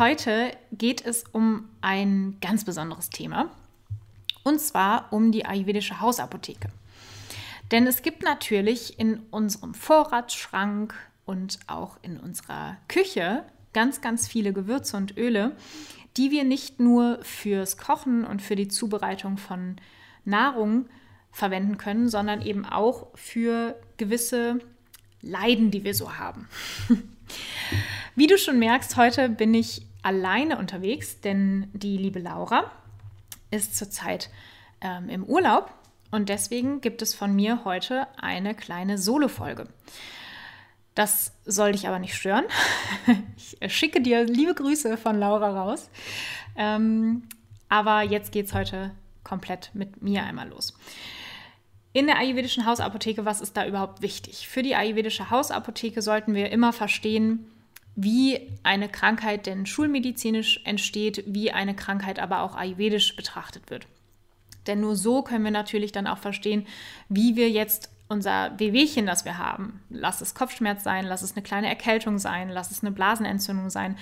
heute geht es um ein ganz besonderes Thema und zwar um die ayurvedische Hausapotheke. Denn es gibt natürlich in unserem Vorratsschrank und auch in unserer Küche ganz, ganz viele Gewürze und Öle, die wir nicht nur fürs Kochen und für die Zubereitung von Nahrung verwenden können, sondern eben auch für gewisse Leiden, die wir so haben. Wie du schon merkst, heute bin ich alleine unterwegs, denn die liebe Laura ist zurzeit ähm, im Urlaub und deswegen gibt es von mir heute eine kleine Solo-Folge. Das soll dich aber nicht stören. Ich schicke dir liebe Grüße von Laura raus. Ähm, aber jetzt geht es heute komplett mit mir einmal los. In der ayurvedischen Hausapotheke, was ist da überhaupt wichtig? Für die ayurvedische Hausapotheke sollten wir immer verstehen, wie eine Krankheit denn schulmedizinisch entsteht, wie eine Krankheit aber auch ayurvedisch betrachtet wird. Denn nur so können wir natürlich dann auch verstehen, wie wir jetzt unser Wehwehchen, das wir haben, lass es Kopfschmerz sein, lass es eine kleine Erkältung sein, lass es eine Blasenentzündung sein,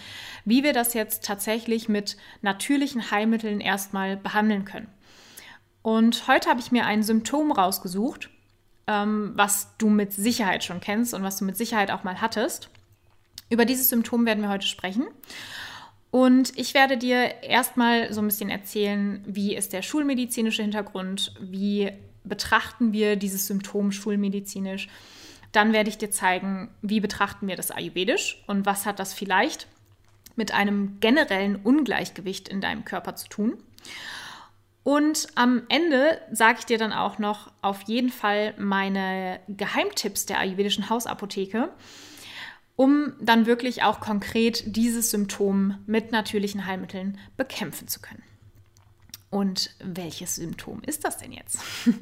wie wir das jetzt tatsächlich mit natürlichen Heilmitteln erstmal behandeln können. Und heute habe ich mir ein Symptom rausgesucht, ähm, was du mit Sicherheit schon kennst und was du mit Sicherheit auch mal hattest. Über dieses Symptom werden wir heute sprechen. Und ich werde dir erstmal so ein bisschen erzählen, wie ist der schulmedizinische Hintergrund, wie betrachten wir dieses Symptom schulmedizinisch. Dann werde ich dir zeigen, wie betrachten wir das ayurvedisch und was hat das vielleicht mit einem generellen Ungleichgewicht in deinem Körper zu tun. Und am Ende sage ich dir dann auch noch auf jeden Fall meine Geheimtipps der ayurvedischen Hausapotheke um dann wirklich auch konkret dieses Symptom mit natürlichen Heilmitteln bekämpfen zu können. Und welches Symptom ist das denn jetzt?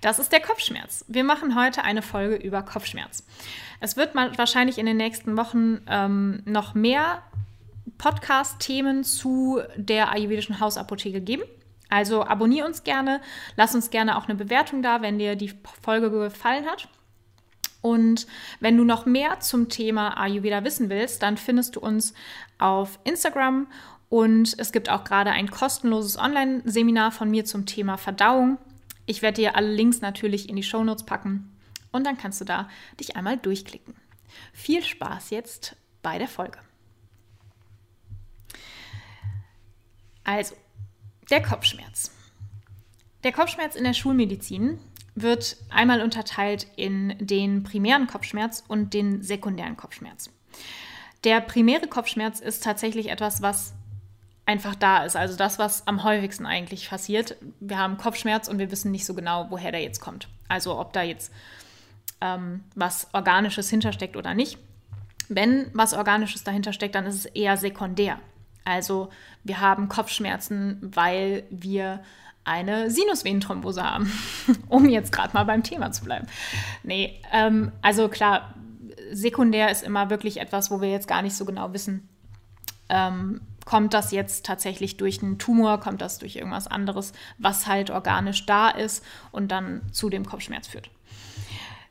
Das ist der Kopfschmerz. Wir machen heute eine Folge über Kopfschmerz. Es wird wahrscheinlich in den nächsten Wochen ähm, noch mehr Podcast-Themen zu der ayurvedischen Hausapotheke geben. Also abonniere uns gerne, lass uns gerne auch eine Bewertung da, wenn dir die Folge gefallen hat. Und wenn du noch mehr zum Thema Ayurveda wissen willst, dann findest du uns auf Instagram und es gibt auch gerade ein kostenloses Online-Seminar von mir zum Thema Verdauung. Ich werde dir alle Links natürlich in die Shownotes packen und dann kannst du da dich einmal durchklicken. Viel Spaß jetzt bei der Folge. Also, der Kopfschmerz. Der Kopfschmerz in der Schulmedizin wird einmal unterteilt in den primären Kopfschmerz und den sekundären Kopfschmerz. Der primäre Kopfschmerz ist tatsächlich etwas, was einfach da ist. Also das, was am häufigsten eigentlich passiert. Wir haben Kopfschmerz und wir wissen nicht so genau, woher der jetzt kommt. Also ob da jetzt ähm, was Organisches hintersteckt oder nicht. Wenn was Organisches dahinter steckt, dann ist es eher sekundär. Also wir haben Kopfschmerzen, weil wir eine Sinusvenenthrombose haben, um jetzt gerade mal beim Thema zu bleiben. Nee, ähm, also klar, sekundär ist immer wirklich etwas, wo wir jetzt gar nicht so genau wissen, ähm, kommt das jetzt tatsächlich durch einen Tumor, kommt das durch irgendwas anderes, was halt organisch da ist und dann zu dem Kopfschmerz führt.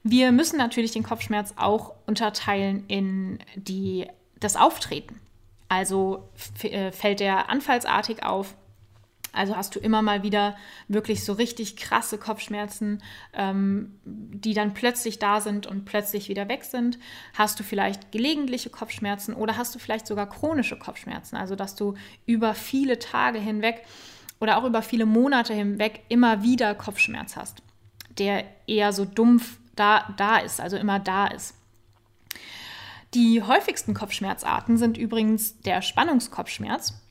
Wir müssen natürlich den Kopfschmerz auch unterteilen in die, das Auftreten. Also äh, fällt der anfallsartig auf, also hast du immer mal wieder wirklich so richtig krasse Kopfschmerzen, ähm, die dann plötzlich da sind und plötzlich wieder weg sind. Hast du vielleicht gelegentliche Kopfschmerzen oder hast du vielleicht sogar chronische Kopfschmerzen, also dass du über viele Tage hinweg oder auch über viele Monate hinweg immer wieder Kopfschmerz hast, der eher so dumpf da, da ist, also immer da ist. Die häufigsten Kopfschmerzarten sind übrigens der Spannungskopfschmerz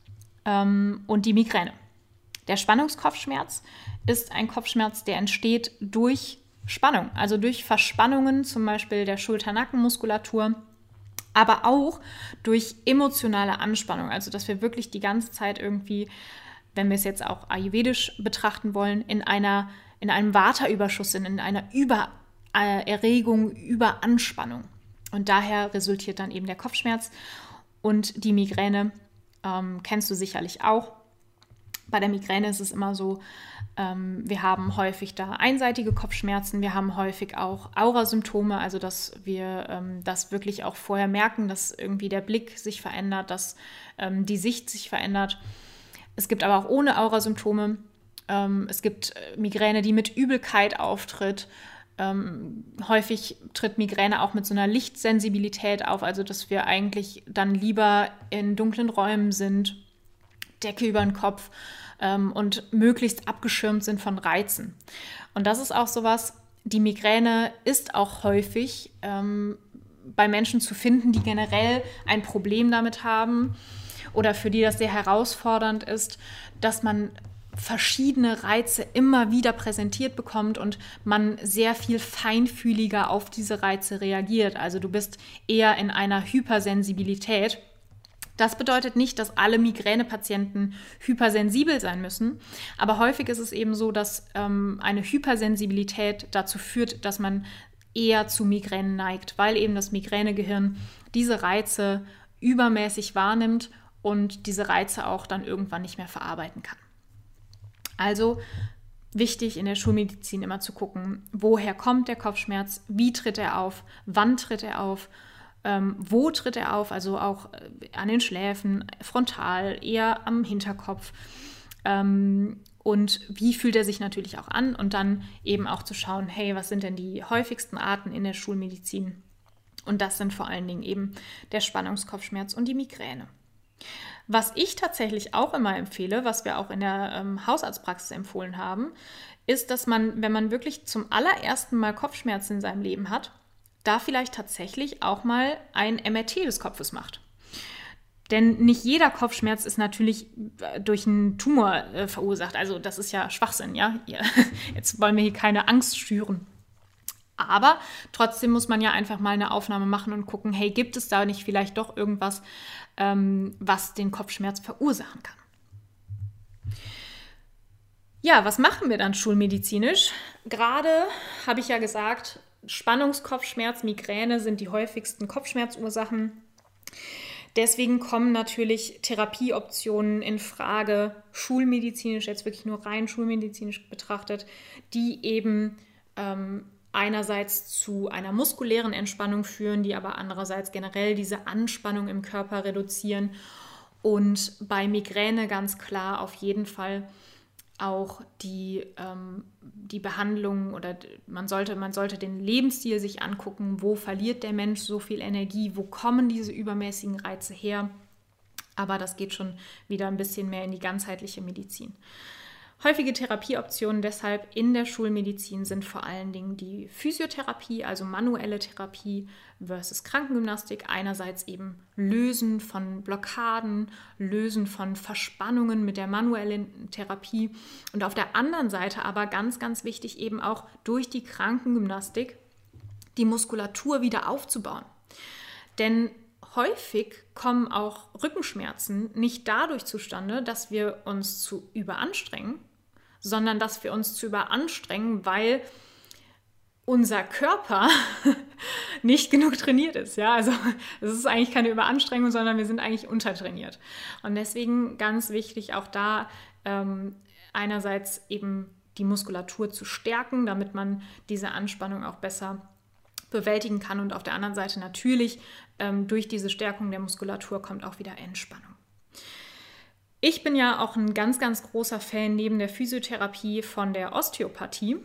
ähm, und die Migräne. Der Spannungskopfschmerz ist ein Kopfschmerz, der entsteht durch Spannung, also durch Verspannungen zum Beispiel der Schulter-Nackenmuskulatur aber auch durch emotionale Anspannung. Also, dass wir wirklich die ganze Zeit irgendwie, wenn wir es jetzt auch ayurvedisch betrachten wollen, in einer in einem Vata-Überschuss sind, in einer Übererregung, Überanspannung. Und daher resultiert dann eben der Kopfschmerz und die Migräne. Ähm, kennst du sicherlich auch. Bei der Migräne ist es immer so, ähm, wir haben häufig da einseitige Kopfschmerzen, wir haben häufig auch Aurasymptome, also dass wir ähm, das wirklich auch vorher merken, dass irgendwie der Blick sich verändert, dass ähm, die Sicht sich verändert. Es gibt aber auch ohne Aurasymptome. Ähm, es gibt äh, Migräne, die mit Übelkeit auftritt. Ähm, häufig tritt Migräne auch mit so einer Lichtsensibilität auf, also dass wir eigentlich dann lieber in dunklen Räumen sind, Decke über den Kopf ähm, und möglichst abgeschirmt sind von Reizen. Und das ist auch sowas, die Migräne ist auch häufig ähm, bei Menschen zu finden, die generell ein Problem damit haben oder für die das sehr herausfordernd ist, dass man verschiedene Reize immer wieder präsentiert bekommt und man sehr viel feinfühliger auf diese Reize reagiert. Also du bist eher in einer Hypersensibilität. Das bedeutet nicht, dass alle Migränepatienten hypersensibel sein müssen, aber häufig ist es eben so, dass ähm, eine Hypersensibilität dazu führt, dass man eher zu Migränen neigt, weil eben das Migränegehirn diese Reize übermäßig wahrnimmt und diese Reize auch dann irgendwann nicht mehr verarbeiten kann. Also wichtig in der Schulmedizin immer zu gucken, woher kommt der Kopfschmerz, wie tritt er auf, wann tritt er auf, ähm, wo tritt er auf, also auch äh, an den Schläfen, frontal, eher am Hinterkopf. Ähm, und wie fühlt er sich natürlich auch an und dann eben auch zu schauen, hey, was sind denn die häufigsten Arten in der Schulmedizin? Und das sind vor allen Dingen eben der Spannungskopfschmerz und die Migräne. Was ich tatsächlich auch immer empfehle, was wir auch in der ähm, Hausarztpraxis empfohlen haben, ist, dass man, wenn man wirklich zum allerersten Mal Kopfschmerzen in seinem Leben hat, da vielleicht tatsächlich auch mal ein MRT des Kopfes macht. Denn nicht jeder Kopfschmerz ist natürlich äh, durch einen Tumor äh, verursacht. Also das ist ja Schwachsinn, ja. Jetzt wollen wir hier keine Angst schüren. Aber trotzdem muss man ja einfach mal eine Aufnahme machen und gucken, hey, gibt es da nicht vielleicht doch irgendwas, ähm, was den Kopfschmerz verursachen kann? Ja, was machen wir dann schulmedizinisch? Gerade habe ich ja gesagt, Spannungskopfschmerz, Migräne sind die häufigsten Kopfschmerzursachen. Deswegen kommen natürlich Therapieoptionen in Frage, schulmedizinisch, jetzt wirklich nur rein schulmedizinisch betrachtet, die eben ähm, einerseits zu einer muskulären Entspannung führen, die aber andererseits generell diese Anspannung im Körper reduzieren und bei Migräne ganz klar auf jeden Fall auch die, ähm, die Behandlung oder man sollte, man sollte den Lebensstil sich angucken, wo verliert der Mensch so viel Energie, wo kommen diese übermäßigen Reize her. Aber das geht schon wieder ein bisschen mehr in die ganzheitliche Medizin. Häufige Therapieoptionen deshalb in der Schulmedizin sind vor allen Dingen die Physiotherapie, also manuelle Therapie versus Krankengymnastik. Einerseits eben Lösen von Blockaden, Lösen von Verspannungen mit der manuellen Therapie und auf der anderen Seite aber ganz, ganz wichtig eben auch durch die Krankengymnastik die Muskulatur wieder aufzubauen. Denn häufig kommen auch Rückenschmerzen nicht dadurch zustande, dass wir uns zu überanstrengen, sondern dass wir uns zu überanstrengen, weil unser Körper nicht genug trainiert ist. Ja, also es ist eigentlich keine Überanstrengung, sondern wir sind eigentlich untertrainiert. Und deswegen ganz wichtig auch da ähm, einerseits eben die Muskulatur zu stärken, damit man diese Anspannung auch besser bewältigen kann. Und auf der anderen Seite natürlich ähm, durch diese Stärkung der Muskulatur kommt auch wieder Entspannung. Ich bin ja auch ein ganz, ganz großer Fan neben der Physiotherapie von der Osteopathie.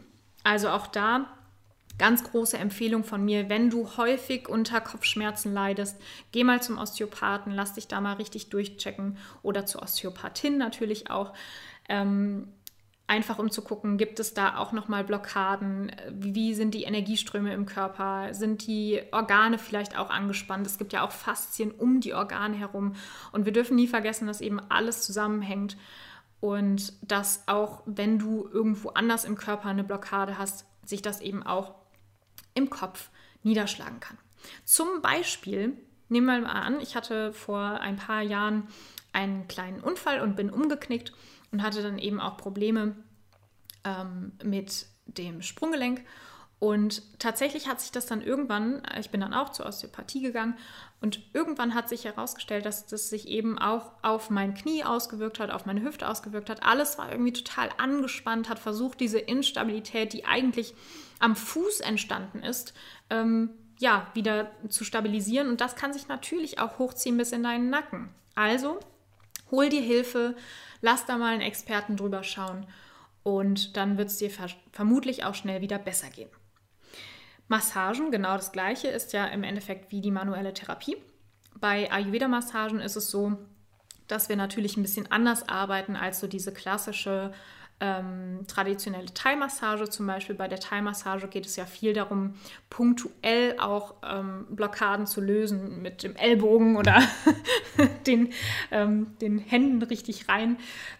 Also auch da ganz große Empfehlung von mir, wenn du häufig unter Kopfschmerzen leidest, geh mal zum Osteopathen, lass dich da mal richtig durchchecken oder zur Osteopathin natürlich auch. Ähm, einfach um zu gucken, gibt es da auch nochmal Blockaden? Wie sind die Energieströme im Körper? Sind die Organe vielleicht auch angespannt? Es gibt ja auch Faszien um die Organe herum. Und wir dürfen nie vergessen, dass eben alles zusammenhängt und dass auch wenn du irgendwo anders im Körper eine Blockade hast, sich das eben auch im Kopf niederschlagen kann. Zum Beispiel Nehmen wir mal an, ich hatte vor ein paar Jahren einen kleinen Unfall und bin umgeknickt und hatte dann eben auch Probleme ähm, mit dem Sprunggelenk. Und tatsächlich hat sich das dann irgendwann, ich bin dann auch zur Osteopathie gegangen und irgendwann hat sich herausgestellt, dass das sich eben auch auf mein Knie ausgewirkt hat, auf meine Hüfte ausgewirkt hat. Alles war irgendwie total angespannt, hat versucht, diese Instabilität, die eigentlich am Fuß entstanden ist, ähm, ja, wieder zu stabilisieren. Und das kann sich natürlich auch hochziehen bis in deinen Nacken. Also hol dir Hilfe, lass da mal einen Experten drüber schauen und dann wird es dir ver vermutlich auch schnell wieder besser gehen. Massagen, genau das gleiche, ist ja im Endeffekt wie die manuelle Therapie. Bei Ayurveda-Massagen ist es so, dass wir natürlich ein bisschen anders arbeiten als so diese klassische ähm, traditionelle Thai-Massage. Zum Beispiel bei der Thai-Massage geht es ja viel darum, punktuell auch ähm, Blockaden zu lösen mit dem Ellbogen oder den, ähm, den Händen richtig rein.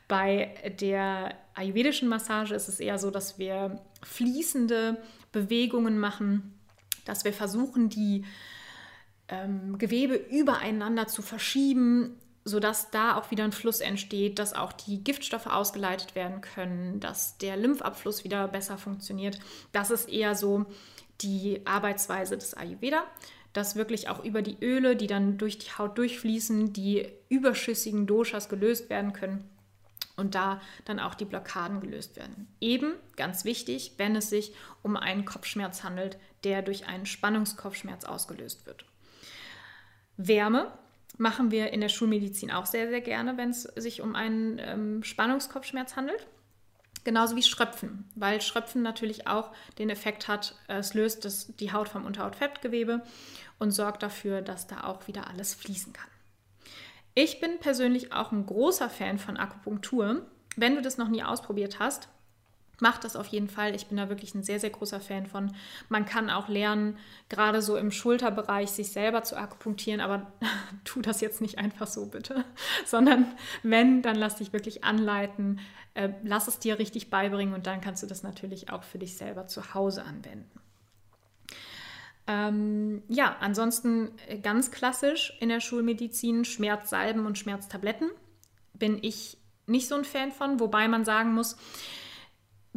Bei der ayurvedischen Massage ist es eher so, dass wir fließende Bewegungen machen, dass wir versuchen, die ähm, Gewebe übereinander zu verschieben, sodass da auch wieder ein Fluss entsteht, dass auch die Giftstoffe ausgeleitet werden können, dass der Lymphabfluss wieder besser funktioniert. Das ist eher so die Arbeitsweise des Ayurveda, dass wirklich auch über die Öle, die dann durch die Haut durchfließen, die überschüssigen Doshas gelöst werden können und da dann auch die Blockaden gelöst werden. Eben, ganz wichtig, wenn es sich um einen Kopfschmerz handelt, der durch einen Spannungskopfschmerz ausgelöst wird. Wärme machen wir in der Schulmedizin auch sehr, sehr gerne, wenn es sich um einen ähm, Spannungskopfschmerz handelt. Genauso wie Schröpfen, weil Schröpfen natürlich auch den Effekt hat, es löst das, die Haut vom Unterhautfettgewebe und sorgt dafür, dass da auch wieder alles fließen kann. Ich bin persönlich auch ein großer Fan von Akupunktur. Wenn du das noch nie ausprobiert hast, mach das auf jeden Fall. Ich bin da wirklich ein sehr, sehr großer Fan von. Man kann auch lernen, gerade so im Schulterbereich sich selber zu akupunktieren, aber tu das jetzt nicht einfach so bitte, sondern wenn, dann lass dich wirklich anleiten, äh, lass es dir richtig beibringen und dann kannst du das natürlich auch für dich selber zu Hause anwenden. Ähm, ja, ansonsten äh, ganz klassisch in der Schulmedizin Schmerzsalben und Schmerztabletten. Bin ich nicht so ein Fan von, wobei man sagen muss,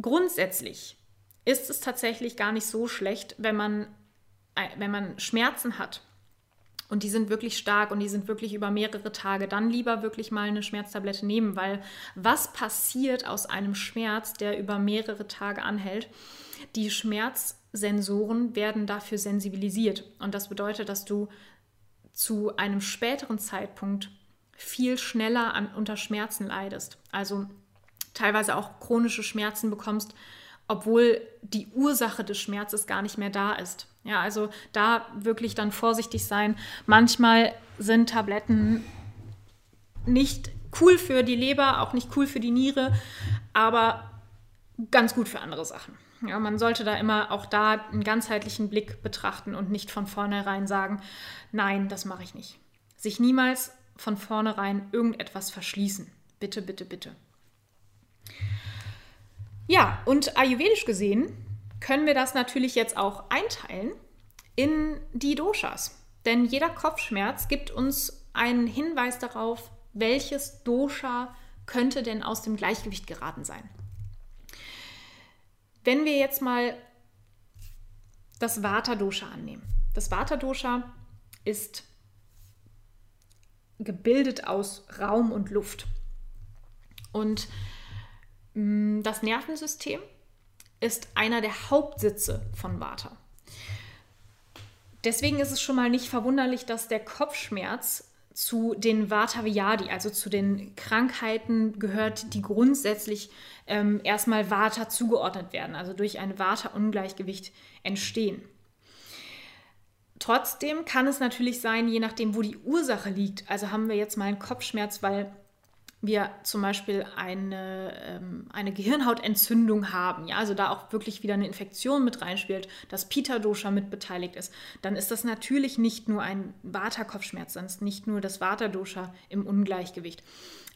grundsätzlich ist es tatsächlich gar nicht so schlecht, wenn man, äh, wenn man Schmerzen hat und die sind wirklich stark und die sind wirklich über mehrere Tage, dann lieber wirklich mal eine Schmerztablette nehmen, weil was passiert aus einem Schmerz, der über mehrere Tage anhält? Die Schmerz Sensoren werden dafür sensibilisiert. Und das bedeutet, dass du zu einem späteren Zeitpunkt viel schneller an, unter Schmerzen leidest. Also teilweise auch chronische Schmerzen bekommst, obwohl die Ursache des Schmerzes gar nicht mehr da ist. Ja, also da wirklich dann vorsichtig sein. Manchmal sind Tabletten nicht cool für die Leber, auch nicht cool für die Niere, aber ganz gut für andere Sachen. Ja, man sollte da immer auch da einen ganzheitlichen Blick betrachten und nicht von vornherein sagen, nein, das mache ich nicht. Sich niemals von vornherein irgendetwas verschließen. Bitte, bitte, bitte. Ja, und ayurvedisch gesehen können wir das natürlich jetzt auch einteilen in die Doshas. Denn jeder Kopfschmerz gibt uns einen Hinweis darauf, welches Dosha könnte denn aus dem Gleichgewicht geraten sein. Wenn wir jetzt mal das Vata-Dosha annehmen. Das Vata-Dosha ist gebildet aus Raum und Luft. Und das Nervensystem ist einer der Hauptsitze von Vata. Deswegen ist es schon mal nicht verwunderlich, dass der Kopfschmerz zu den Vata-Vyadi, also zu den Krankheiten gehört, die grundsätzlich ähm, erstmal Vata zugeordnet werden, also durch ein Vata-Ungleichgewicht entstehen. Trotzdem kann es natürlich sein, je nachdem, wo die Ursache liegt. Also haben wir jetzt mal einen Kopfschmerz, weil wir zum Beispiel eine, ähm, eine Gehirnhautentzündung haben, ja, also da auch wirklich wieder eine Infektion mit reinspielt, dass Pita-Dosha mit beteiligt ist, dann ist das natürlich nicht nur ein Vata-Kopfschmerz, sondern nicht nur das Vata-Dosha im Ungleichgewicht.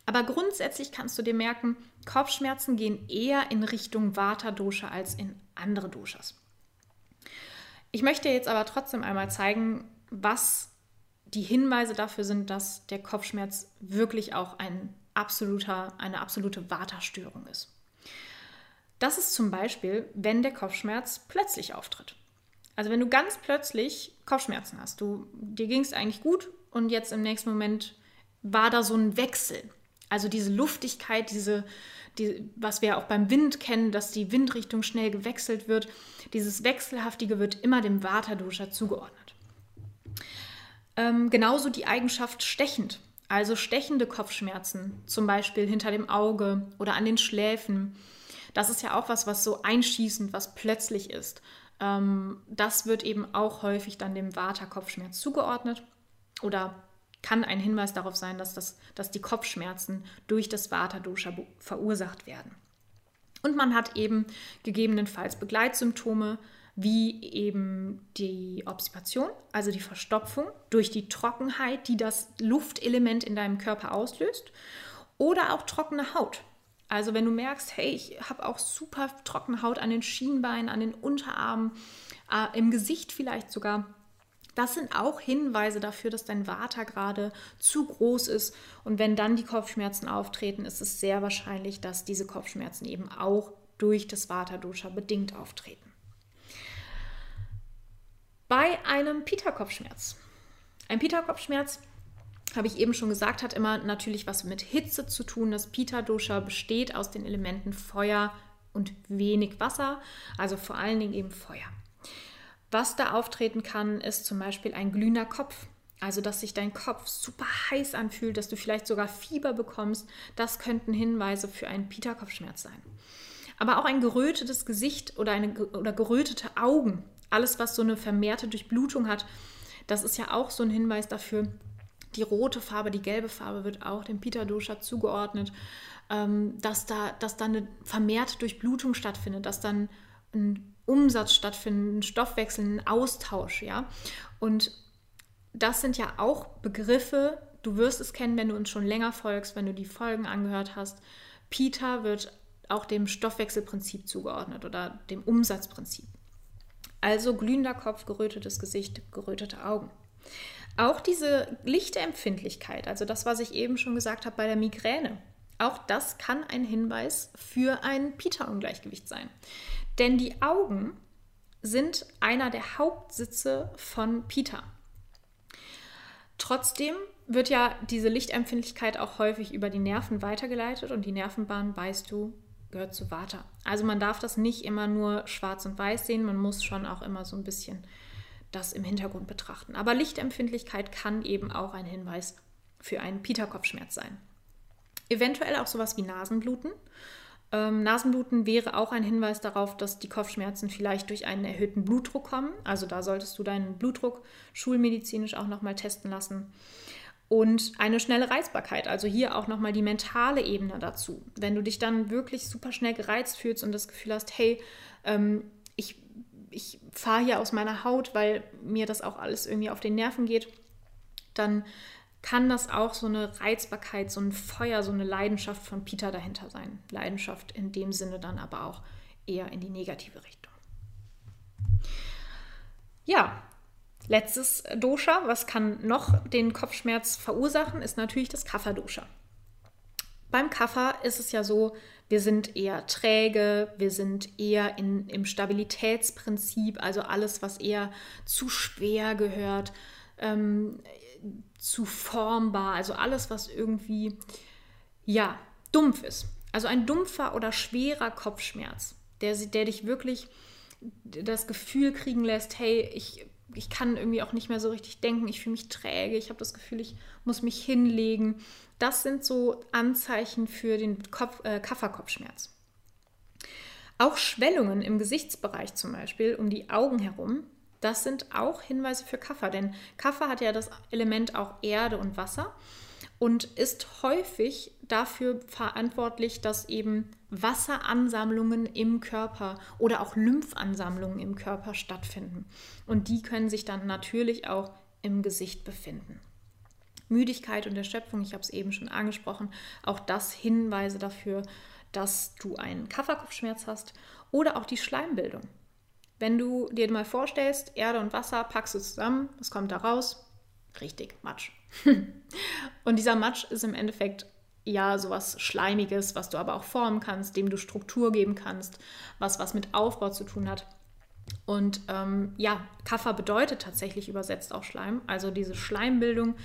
Aber grundsätzlich kannst du dir merken, Kopfschmerzen gehen eher in Richtung Vata-Dosha als in andere Doshas. Ich möchte jetzt aber trotzdem einmal zeigen, was die Hinweise dafür sind, dass der Kopfschmerz wirklich auch ein absoluter, eine absolute Waterstörung ist. Das ist zum Beispiel, wenn der Kopfschmerz plötzlich auftritt. Also wenn du ganz plötzlich Kopfschmerzen hast, du, dir ging es eigentlich gut und jetzt im nächsten Moment war da so ein Wechsel. Also diese Luftigkeit, diese, die, was wir auch beim Wind kennen, dass die Windrichtung schnell gewechselt wird, dieses Wechselhaftige wird immer dem Vata-Dosha zugeordnet. Ähm, genauso die Eigenschaft stechend, also stechende Kopfschmerzen, zum Beispiel hinter dem Auge oder an den Schläfen. Das ist ja auch was, was so einschießend, was plötzlich ist. Ähm, das wird eben auch häufig dann dem Vata-Kopfschmerz zugeordnet oder kann ein Hinweis darauf sein, dass, das, dass die Kopfschmerzen durch das Vata-Dosha verursacht werden. Und man hat eben gegebenenfalls Begleitsymptome, wie eben die Obstipation, also die Verstopfung durch die Trockenheit, die das Luftelement in deinem Körper auslöst, oder auch trockene Haut. Also wenn du merkst, hey, ich habe auch super trockene Haut an den Schienbeinen, an den Unterarmen, äh, im Gesicht vielleicht sogar. Das sind auch Hinweise dafür, dass dein Vata gerade zu groß ist. Und wenn dann die Kopfschmerzen auftreten, ist es sehr wahrscheinlich, dass diese Kopfschmerzen eben auch durch das Vata-Dosha bedingt auftreten. Bei einem Pita-Kopfschmerz. Ein Pita-Kopfschmerz, habe ich eben schon gesagt, hat immer natürlich was mit Hitze zu tun. Das Pita-Dosha besteht aus den Elementen Feuer und wenig Wasser, also vor allen Dingen eben Feuer. Was da auftreten kann, ist zum Beispiel ein glühender Kopf. Also, dass sich dein Kopf super heiß anfühlt, dass du vielleicht sogar Fieber bekommst, das könnten Hinweise für einen Pita-Kopfschmerz sein. Aber auch ein gerötetes Gesicht oder, eine, oder gerötete Augen alles, was so eine vermehrte Durchblutung hat, das ist ja auch so ein Hinweis dafür. Die rote Farbe, die gelbe Farbe wird auch dem Pita-Dosha zugeordnet, ähm, dass, da, dass da eine vermehrte Durchblutung stattfindet, dass dann ein Umsatz stattfindet, ein Stoffwechsel, ein Austausch, ja. Und das sind ja auch Begriffe, du wirst es kennen, wenn du uns schon länger folgst, wenn du die Folgen angehört hast. Pita wird auch dem Stoffwechselprinzip zugeordnet oder dem Umsatzprinzip. Also glühender Kopf, gerötetes Gesicht, gerötete Augen. Auch diese Lichtempfindlichkeit, also das, was ich eben schon gesagt habe bei der Migräne, auch das kann ein Hinweis für ein Pita-Ungleichgewicht sein. Denn die Augen sind einer der Hauptsitze von Pita. Trotzdem wird ja diese Lichtempfindlichkeit auch häufig über die Nerven weitergeleitet und die Nervenbahn, weißt du, gehört zu Vata. Also man darf das nicht immer nur schwarz und weiß sehen, man muss schon auch immer so ein bisschen das im Hintergrund betrachten. Aber Lichtempfindlichkeit kann eben auch ein Hinweis für einen Pita-Kopfschmerz sein. Eventuell auch sowas wie Nasenbluten. Ähm, Nasenbluten wäre auch ein Hinweis darauf, dass die Kopfschmerzen vielleicht durch einen erhöhten Blutdruck kommen. Also da solltest du deinen Blutdruck schulmedizinisch auch nochmal testen lassen und eine schnelle Reizbarkeit. Also hier auch nochmal die mentale Ebene dazu. Wenn du dich dann wirklich super schnell gereizt fühlst und das Gefühl hast, hey, ähm, ich, ich fahre hier aus meiner Haut, weil mir das auch alles irgendwie auf den Nerven geht, dann kann das auch so eine Reizbarkeit, so ein Feuer, so eine Leidenschaft von Peter dahinter sein. Leidenschaft in dem Sinne dann aber auch eher in die negative Richtung. Ja, Letztes Dosha, was kann noch den Kopfschmerz verursachen, ist natürlich das Kapha-Dosha. Beim Kapha ist es ja so, wir sind eher träge, wir sind eher in, im Stabilitätsprinzip, also alles, was eher zu schwer gehört, ähm, zu formbar, also alles, was irgendwie, ja, dumpf ist. Also ein dumpfer oder schwerer Kopfschmerz, der, der dich wirklich das Gefühl kriegen lässt, hey, ich ich kann irgendwie auch nicht mehr so richtig denken, ich fühle mich träge, ich habe das Gefühl, ich muss mich hinlegen. Das sind so Anzeichen für den Kopf, äh, Kafferkopfschmerz. Auch Schwellungen im Gesichtsbereich zum Beispiel, um die Augen herum, das sind auch Hinweise für Kaffer, denn Kaffer hat ja das Element auch Erde und Wasser und ist häufig dafür verantwortlich, dass eben Wasseransammlungen im Körper oder auch Lymphansammlungen im Körper stattfinden. Und die können sich dann natürlich auch im Gesicht befinden. Müdigkeit und Erschöpfung, ich habe es eben schon angesprochen, auch das Hinweise dafür, dass du einen Kafferkopfschmerz hast oder auch die Schleimbildung. Wenn du dir mal vorstellst, Erde und Wasser packst du zusammen, was kommt da raus? Richtig, Matsch. und dieser Matsch ist im Endeffekt ja sowas Schleimiges, was du aber auch formen kannst, dem du Struktur geben kannst, was was mit Aufbau zu tun hat. Und ähm, ja, Kaffer bedeutet tatsächlich übersetzt auch Schleim. Also diese Schleimbildung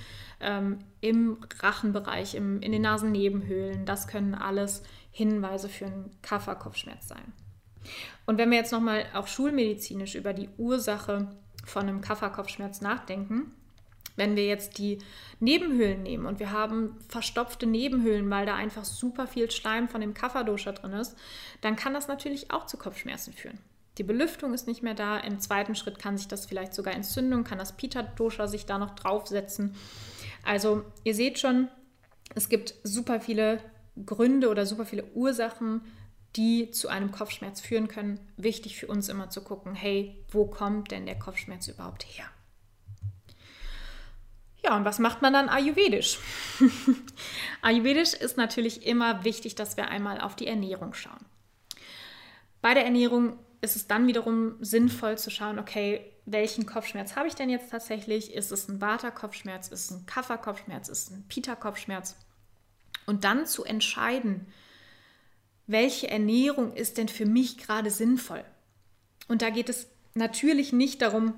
ähm, im Rachenbereich, im, in den Nasennebenhöhlen, das können alles Hinweise für einen Kafferkopfschmerz sein. Und wenn wir jetzt nochmal auch schulmedizinisch über die Ursache von einem Kafferkopfschmerz nachdenken, wenn wir jetzt die Nebenhöhlen nehmen und wir haben verstopfte Nebenhöhlen, weil da einfach super viel Schleim von dem Kafferdosha drin ist, dann kann das natürlich auch zu Kopfschmerzen führen. Die Belüftung ist nicht mehr da. Im zweiten Schritt kann sich das vielleicht sogar entzünden, kann das Pita-Dosha sich da noch draufsetzen. Also ihr seht schon, es gibt super viele Gründe oder super viele Ursachen, die zu einem Kopfschmerz führen können. Wichtig für uns immer zu gucken, hey, wo kommt denn der Kopfschmerz überhaupt her? Ja, und was macht man dann ayurvedisch? ayurvedisch ist natürlich immer wichtig, dass wir einmal auf die Ernährung schauen. Bei der Ernährung ist es dann wiederum sinnvoll zu schauen, okay, welchen Kopfschmerz habe ich denn jetzt tatsächlich? Ist es ein Vata-Kopfschmerz? Ist es ein Kapha-Kopfschmerz? Ist es ein Pita-Kopfschmerz? Und dann zu entscheiden, welche Ernährung ist denn für mich gerade sinnvoll? Und da geht es natürlich nicht darum,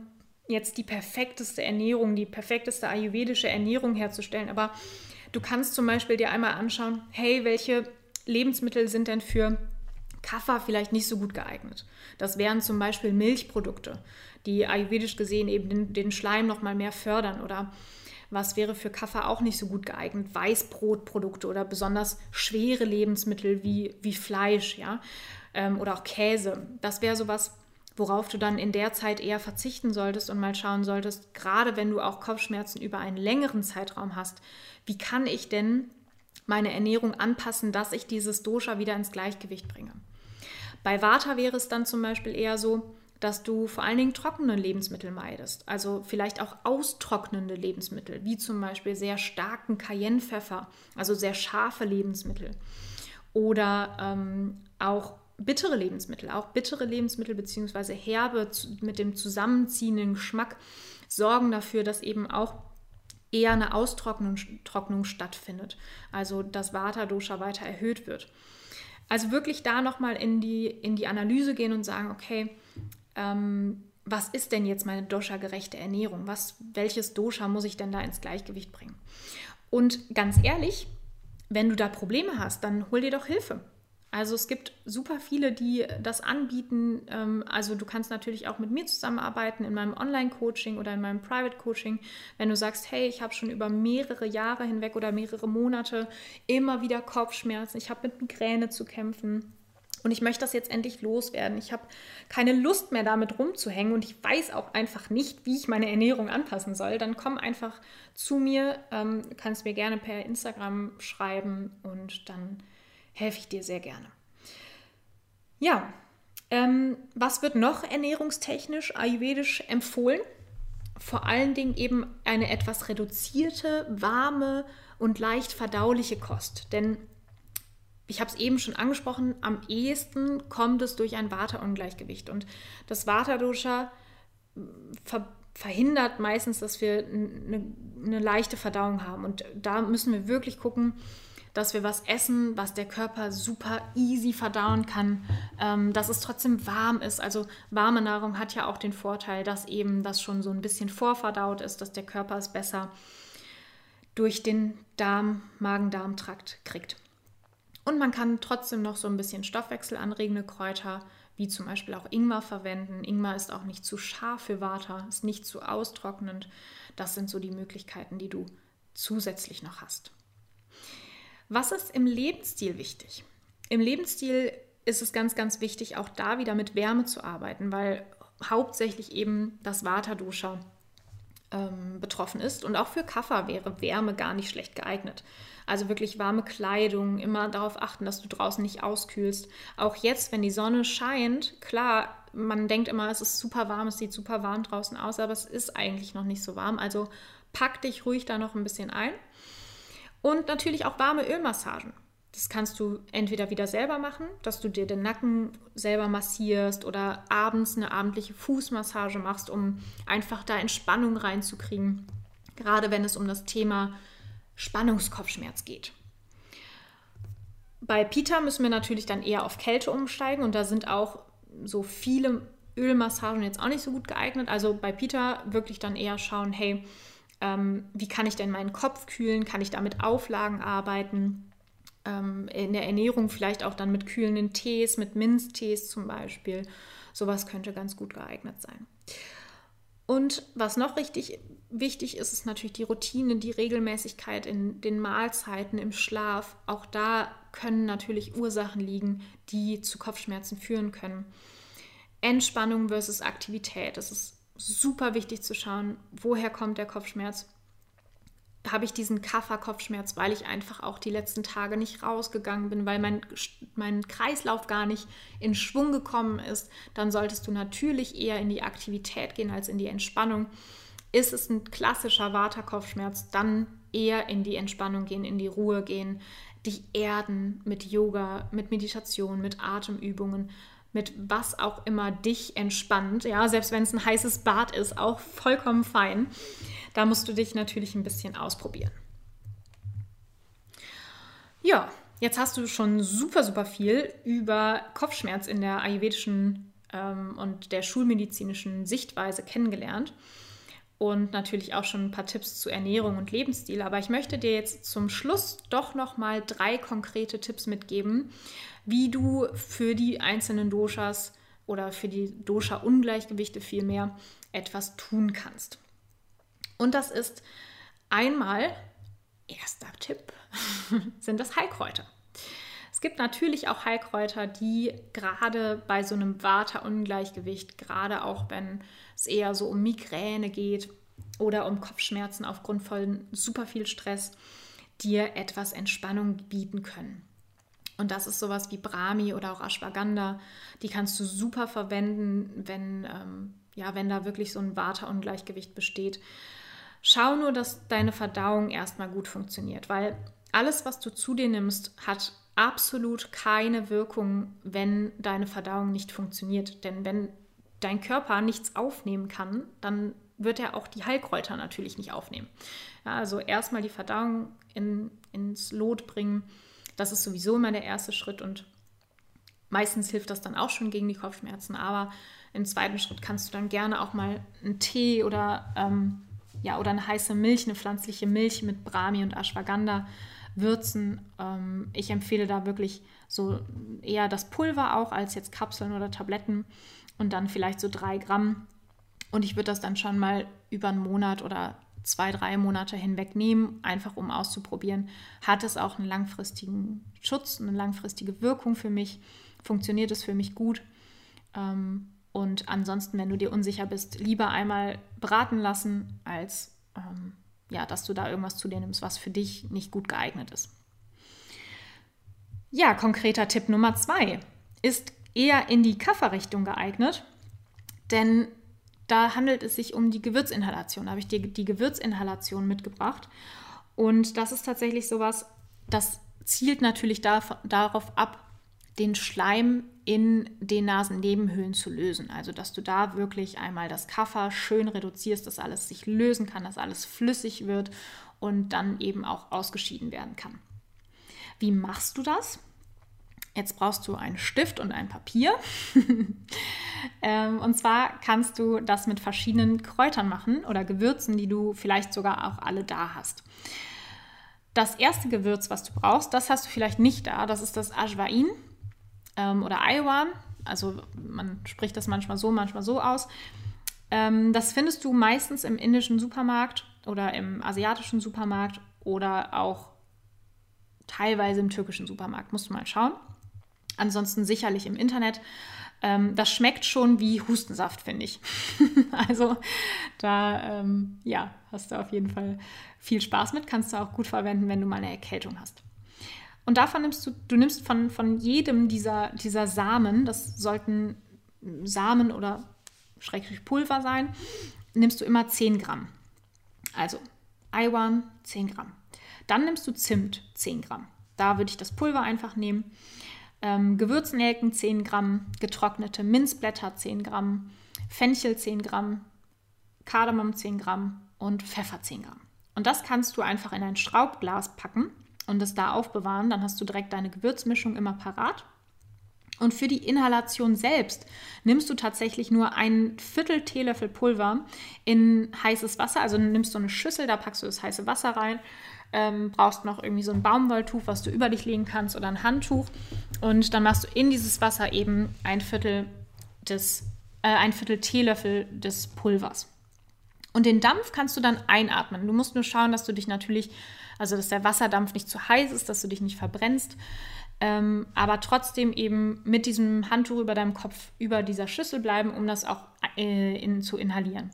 jetzt die perfekteste Ernährung, die perfekteste ayurvedische Ernährung herzustellen, aber du kannst zum Beispiel dir einmal anschauen, hey, welche Lebensmittel sind denn für Kaffer vielleicht nicht so gut geeignet. Das wären zum Beispiel Milchprodukte, die ayurvedisch gesehen eben den, den Schleim noch mal mehr fördern oder was wäre für Kaffer auch nicht so gut geeignet? Weißbrotprodukte oder besonders schwere Lebensmittel wie, wie Fleisch, ja, ähm, oder auch Käse. Das wäre sowas, worauf du dann in der Zeit eher verzichten solltest und mal schauen solltest, gerade wenn du auch Kopfschmerzen über einen längeren Zeitraum hast, wie kann ich denn meine Ernährung anpassen, dass ich dieses Dosha wieder ins Gleichgewicht bringe? Bei Vata wäre es dann zum Beispiel eher so, dass du vor allen Dingen trockene Lebensmittel meidest. Also vielleicht auch austrocknende Lebensmittel, wie zum Beispiel sehr starken Cayennepfeffer, also sehr scharfe Lebensmittel. Oder ähm, auch bittere Lebensmittel. Auch bittere Lebensmittel bzw. herbe mit dem zusammenziehenden Geschmack sorgen dafür, dass eben auch eher eine Austrocknung stattfindet. Also dass Vata-Dosha weiter erhöht wird. Also wirklich da nochmal in die, in die Analyse gehen und sagen, okay, ähm, was ist denn jetzt meine Dosha-gerechte Ernährung? Was, welches Dosha muss ich denn da ins Gleichgewicht bringen? Und ganz ehrlich, wenn du da Probleme hast, dann hol dir doch Hilfe. Also es gibt super viele, die das anbieten. Ähm, also du kannst natürlich auch mit mir zusammenarbeiten in meinem Online-Coaching oder in meinem Private-Coaching. Wenn du sagst, hey, ich habe schon über mehrere Jahre hinweg oder mehrere Monate immer wieder Kopfschmerzen, ich habe mit Migräne zu kämpfen. Und ich möchte das jetzt endlich loswerden. Ich habe keine Lust mehr damit rumzuhängen und ich weiß auch einfach nicht, wie ich meine Ernährung anpassen soll. Dann komm einfach zu mir, ähm, kannst mir gerne per Instagram schreiben und dann helfe ich dir sehr gerne. Ja, ähm, was wird noch ernährungstechnisch, ayurvedisch empfohlen? Vor allen Dingen eben eine etwas reduzierte, warme und leicht verdauliche Kost. Denn ich habe es eben schon angesprochen, am ehesten kommt es durch ein Vata-Ungleichgewicht. Und das Vata-Dosha ver verhindert meistens, dass wir eine, eine leichte Verdauung haben. Und da müssen wir wirklich gucken, dass wir was essen, was der Körper super easy verdauen kann, ähm, dass es trotzdem warm ist. Also warme Nahrung hat ja auch den Vorteil, dass eben das schon so ein bisschen vorverdaut ist, dass der Körper es besser durch den Darm, Magen-Darm-Trakt kriegt. Und man kann trotzdem noch so ein bisschen stoffwechselanregende Kräuter, wie zum Beispiel auch Ingwer verwenden. Ingwer ist auch nicht zu scharf für Vata, ist nicht zu austrocknend. Das sind so die Möglichkeiten, die du zusätzlich noch hast. Was ist im Lebensstil wichtig? Im Lebensstil ist es ganz, ganz wichtig, auch da wieder mit Wärme zu arbeiten, weil hauptsächlich eben das Vata-Dosha ähm, betroffen ist. Und auch für Kaffer wäre Wärme gar nicht schlecht geeignet. Also wirklich warme Kleidung, immer darauf achten, dass du draußen nicht auskühlst. Auch jetzt, wenn die Sonne scheint, klar, man denkt immer, es ist super warm, es sieht super warm draußen aus, aber es ist eigentlich noch nicht so warm. Also pack dich ruhig da noch ein bisschen ein. Und natürlich auch warme Ölmassagen. Das kannst du entweder wieder selber machen, dass du dir den Nacken selber massierst oder abends eine abendliche Fußmassage machst, um einfach da Entspannung reinzukriegen. gerade wenn es um das Thema Spannungskopfschmerz geht. Bei Pita müssen wir natürlich dann eher auf Kälte umsteigen und da sind auch so viele Ölmassagen jetzt auch nicht so gut geeignet. Also bei Pita wirklich dann eher schauen, hey, ähm, wie kann ich denn meinen Kopf kühlen? Kann ich da mit Auflagen arbeiten? Ähm, in der Ernährung vielleicht auch dann mit kühlenden Tees, mit Minztees zum Beispiel. Sowas könnte ganz gut geeignet sein. Und was noch richtig wichtig ist, ist natürlich die Routine, die Regelmäßigkeit in den Mahlzeiten, im Schlaf. Auch da können natürlich Ursachen liegen, die zu Kopfschmerzen führen können. Entspannung versus Aktivität. Es ist super wichtig zu schauen, woher kommt der Kopfschmerz. Habe ich diesen Kafferkopfschmerz, weil ich einfach auch die letzten Tage nicht rausgegangen bin, weil mein, mein Kreislauf gar nicht in Schwung gekommen ist, dann solltest du natürlich eher in die Aktivität gehen als in die Entspannung. Ist es ein klassischer Waterkopfschmerz, dann eher in die Entspannung gehen, in die Ruhe gehen, dich erden mit Yoga, mit Meditation, mit Atemübungen, mit was auch immer dich entspannt. Ja, selbst wenn es ein heißes Bad ist, auch vollkommen fein. Da musst du dich natürlich ein bisschen ausprobieren. Ja, jetzt hast du schon super, super viel über Kopfschmerz in der ayurvedischen ähm, und der schulmedizinischen Sichtweise kennengelernt und natürlich auch schon ein paar Tipps zu Ernährung und Lebensstil. Aber ich möchte dir jetzt zum Schluss doch noch mal drei konkrete Tipps mitgeben, wie du für die einzelnen Doshas oder für die Dosha-Ungleichgewichte vielmehr etwas tun kannst. Und das ist einmal, erster Tipp, sind das Heilkräuter. Es gibt natürlich auch Heilkräuter, die gerade bei so einem Vata-Ungleichgewicht, gerade auch wenn es eher so um Migräne geht oder um Kopfschmerzen aufgrund von super viel Stress, dir etwas Entspannung bieten können. Und das ist sowas wie Brahmi oder auch Ashwagandha. Die kannst du super verwenden, wenn, ähm, ja, wenn da wirklich so ein Vata-Ungleichgewicht besteht. Schau nur, dass deine Verdauung erstmal gut funktioniert, weil alles, was du zu dir nimmst, hat absolut keine Wirkung, wenn deine Verdauung nicht funktioniert. Denn wenn dein Körper nichts aufnehmen kann, dann wird er auch die Heilkräuter natürlich nicht aufnehmen. Ja, also erstmal die Verdauung in, ins Lot bringen das ist sowieso immer der erste Schritt und meistens hilft das dann auch schon gegen die Kopfschmerzen. Aber im zweiten Schritt kannst du dann gerne auch mal einen Tee oder, ähm, ja, oder eine heiße Milch, eine pflanzliche Milch mit Brahmi und Ashwagandha würzen. Ähm, ich empfehle da wirklich so eher das Pulver auch als jetzt Kapseln oder Tabletten und dann vielleicht so drei Gramm. Und ich würde das dann schon mal über einen Monat oder zwei, drei Monate hinweg nehmen, einfach um auszuprobieren, hat es auch einen langfristigen Schutz, eine langfristige Wirkung für mich, funktioniert es für mich gut. Ähm, und ansonsten, wenn du dir unsicher bist, lieber einmal beraten lassen, als ähm, ja, dass du da irgendwas zu dir nimmst, was für dich nicht gut geeignet ist. Ja, konkreter Tipp Nummer zwei ist eher in die Kafferrichtung geeignet, denn da handelt es sich um die Gewürzinhalation. Da habe ich dir die Gewürzinhalation mitgebracht. Und das ist tatsächlich sowas, das zielt natürlich darauf ab, den Schleim in den Nasennebenhöhlen zu lösen. Also, dass du da wirklich einmal das Kaffer schön reduzierst, dass alles sich lösen kann, dass alles flüssig wird und dann eben auch ausgeschieden werden kann. Wie machst du das? Jetzt brauchst du einen Stift und ein Papier. ähm, und zwar kannst du das mit verschiedenen Kräutern machen oder Gewürzen, die du vielleicht sogar auch alle da hast. Das erste Gewürz, was du brauchst, das hast du vielleicht nicht da. Das ist das Ajwain ähm, oder Aywan. Also man spricht das manchmal so, manchmal so aus. Ähm, das findest du meistens im indischen Supermarkt oder im asiatischen Supermarkt oder auch teilweise im türkischen Supermarkt. Musst du mal schauen. Ansonsten sicherlich im Internet. Ähm, das schmeckt schon wie Hustensaft, finde ich. also da ähm, ja, hast du auf jeden Fall viel Spaß mit. Kannst du auch gut verwenden, wenn du mal eine Erkältung hast. Und davon nimmst du, du nimmst von, von jedem dieser, dieser Samen, das sollten Samen oder Schrägstrich Pulver sein, nimmst du immer 10 Gramm. Also Eiwan 10 Gramm. Dann nimmst du Zimt 10 Gramm. Da würde ich das Pulver einfach nehmen ähm, Gewürznelken 10 Gramm, getrocknete Minzblätter 10 Gramm, Fenchel 10 Gramm, Kardamom 10 Gramm und Pfeffer 10 Gramm. Und das kannst du einfach in ein Schraubglas packen und es da aufbewahren. Dann hast du direkt deine Gewürzmischung immer parat. Und für die Inhalation selbst nimmst du tatsächlich nur ein Viertel Teelöffel Pulver in heißes Wasser. Also nimmst du eine Schüssel, da packst du das heiße Wasser rein, ähm, brauchst noch irgendwie so ein Baumwolltuch, was du über dich legen kannst oder ein Handtuch. Und dann machst du in dieses Wasser eben ein Viertel des, äh, ein Viertel Teelöffel des Pulvers. Und den Dampf kannst du dann einatmen. Du musst nur schauen, dass du dich natürlich, also dass der Wasserdampf nicht zu heiß ist, dass du dich nicht verbrennst ähm, aber trotzdem eben mit diesem Handtuch über deinem Kopf über dieser Schüssel bleiben, um das auch äh, in, zu inhalieren.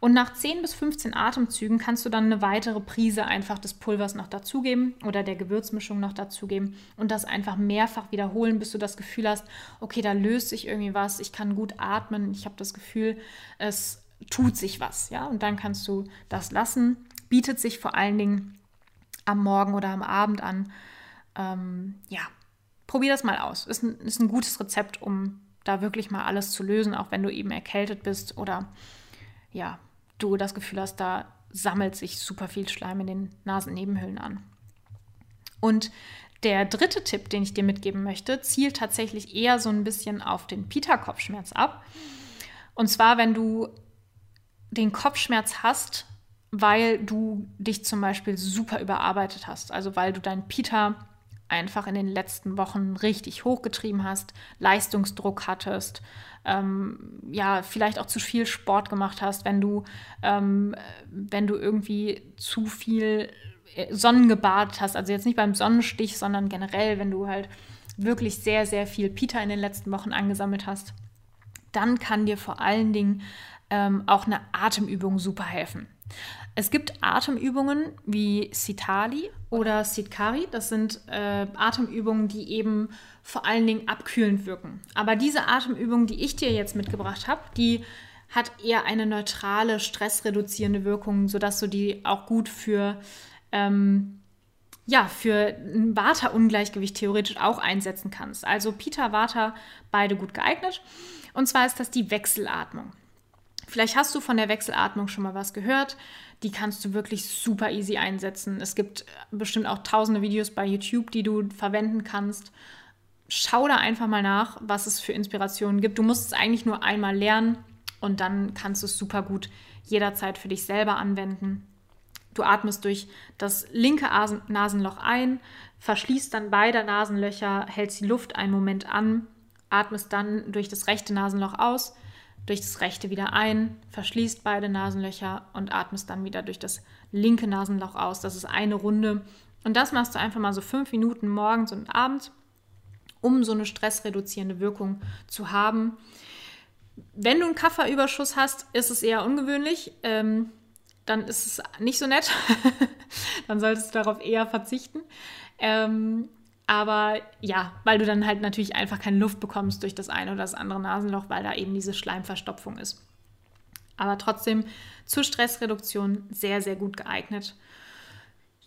Und nach 10 bis 15 Atemzügen kannst du dann eine weitere Prise einfach des Pulvers noch dazugeben oder der Gewürzmischung noch dazugeben und das einfach mehrfach wiederholen, bis du das Gefühl hast, okay, da löst sich irgendwie was, ich kann gut atmen, ich habe das Gefühl, es tut sich was, ja, und dann kannst du das lassen, bietet sich vor allen Dingen am Morgen oder am Abend an. Ähm, ja, probier das mal aus. Ist ein, ist ein gutes Rezept, um da wirklich mal alles zu lösen, auch wenn du eben erkältet bist oder ja, du das Gefühl hast, da sammelt sich super viel Schleim in den Nasennebenhöhlen an. Und der dritte Tipp, den ich dir mitgeben möchte, zielt tatsächlich eher so ein bisschen auf den Pita-Kopfschmerz ab. Und zwar, wenn du den Kopfschmerz hast, weil du dich zum Beispiel super überarbeitet hast, also weil du dein Pita einfach in den letzten Wochen richtig hochgetrieben hast, Leistungsdruck hattest, ähm, ja, vielleicht auch zu viel Sport gemacht hast, wenn du, ähm, wenn du irgendwie zu viel äh, Sonnengebadet hast, also jetzt nicht beim Sonnenstich, sondern generell, wenn du halt wirklich sehr, sehr viel Pita in den letzten Wochen angesammelt hast, dann kann dir vor allen Dingen ähm, auch eine Atemübung super helfen. Es gibt Atemübungen wie Sitali oder Sitkari. Das sind äh, Atemübungen, die eben vor allen Dingen abkühlend wirken. Aber diese Atemübung, die ich dir jetzt mitgebracht habe, die hat eher eine neutrale, stressreduzierende Wirkung, sodass du die auch gut für, ähm, ja, für ein Vata-Ungleichgewicht theoretisch auch einsetzen kannst. Also Pita, Vata, beide gut geeignet. Und zwar ist das die Wechselatmung. Vielleicht hast du von der Wechselatmung schon mal was gehört. Die kannst du wirklich super easy einsetzen. Es gibt bestimmt auch tausende Videos bei YouTube, die du verwenden kannst. Schau da einfach mal nach, was es für Inspirationen gibt. Du musst es eigentlich nur einmal lernen und dann kannst du es super gut jederzeit für dich selber anwenden. Du atmest durch das linke Nasenloch ein, verschließt dann beide Nasenlöcher, hältst die Luft einen Moment an, atmest dann durch das rechte Nasenloch aus durch das rechte wieder ein, verschließt beide Nasenlöcher und atmest dann wieder durch das linke Nasenloch aus. Das ist eine Runde. Und das machst du einfach mal so fünf Minuten morgens und abends, um so eine stressreduzierende Wirkung zu haben. Wenn du einen Kafferüberschuss hast, ist es eher ungewöhnlich. Ähm, dann ist es nicht so nett. dann solltest du darauf eher verzichten. Ähm, aber ja, weil du dann halt natürlich einfach keine Luft bekommst durch das eine oder das andere Nasenloch, weil da eben diese Schleimverstopfung ist. Aber trotzdem zur Stressreduktion sehr, sehr gut geeignet.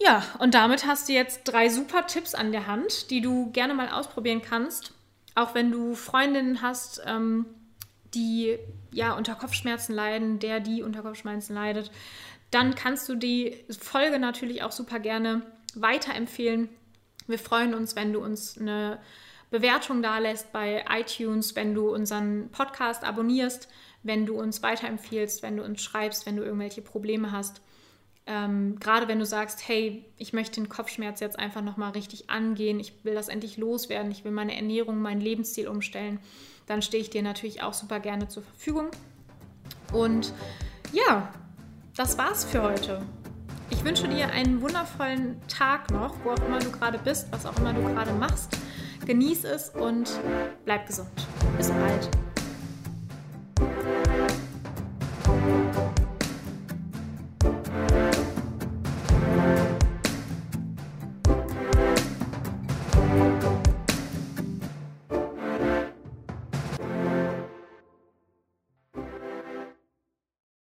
Ja, und damit hast du jetzt drei super Tipps an der Hand, die du gerne mal ausprobieren kannst. Auch wenn du Freundinnen hast, ähm, die ja unter Kopfschmerzen leiden, der die unter Kopfschmerzen leidet, dann kannst du die Folge natürlich auch super gerne weiterempfehlen wir freuen uns, wenn du uns eine Bewertung da lässt bei iTunes, wenn du unseren Podcast abonnierst, wenn du uns weiterempfiehlst, wenn du uns schreibst, wenn du irgendwelche Probleme hast. Ähm, gerade wenn du sagst, hey, ich möchte den Kopfschmerz jetzt einfach nochmal richtig angehen, ich will das endlich loswerden, ich will meine Ernährung, meinen Lebensstil umstellen, dann stehe ich dir natürlich auch super gerne zur Verfügung. Und ja, das war's für heute. Ich wünsche dir einen wundervollen Tag noch, wo auch immer du gerade bist, was auch immer du gerade machst. Genieß es und bleib gesund. Bis bald.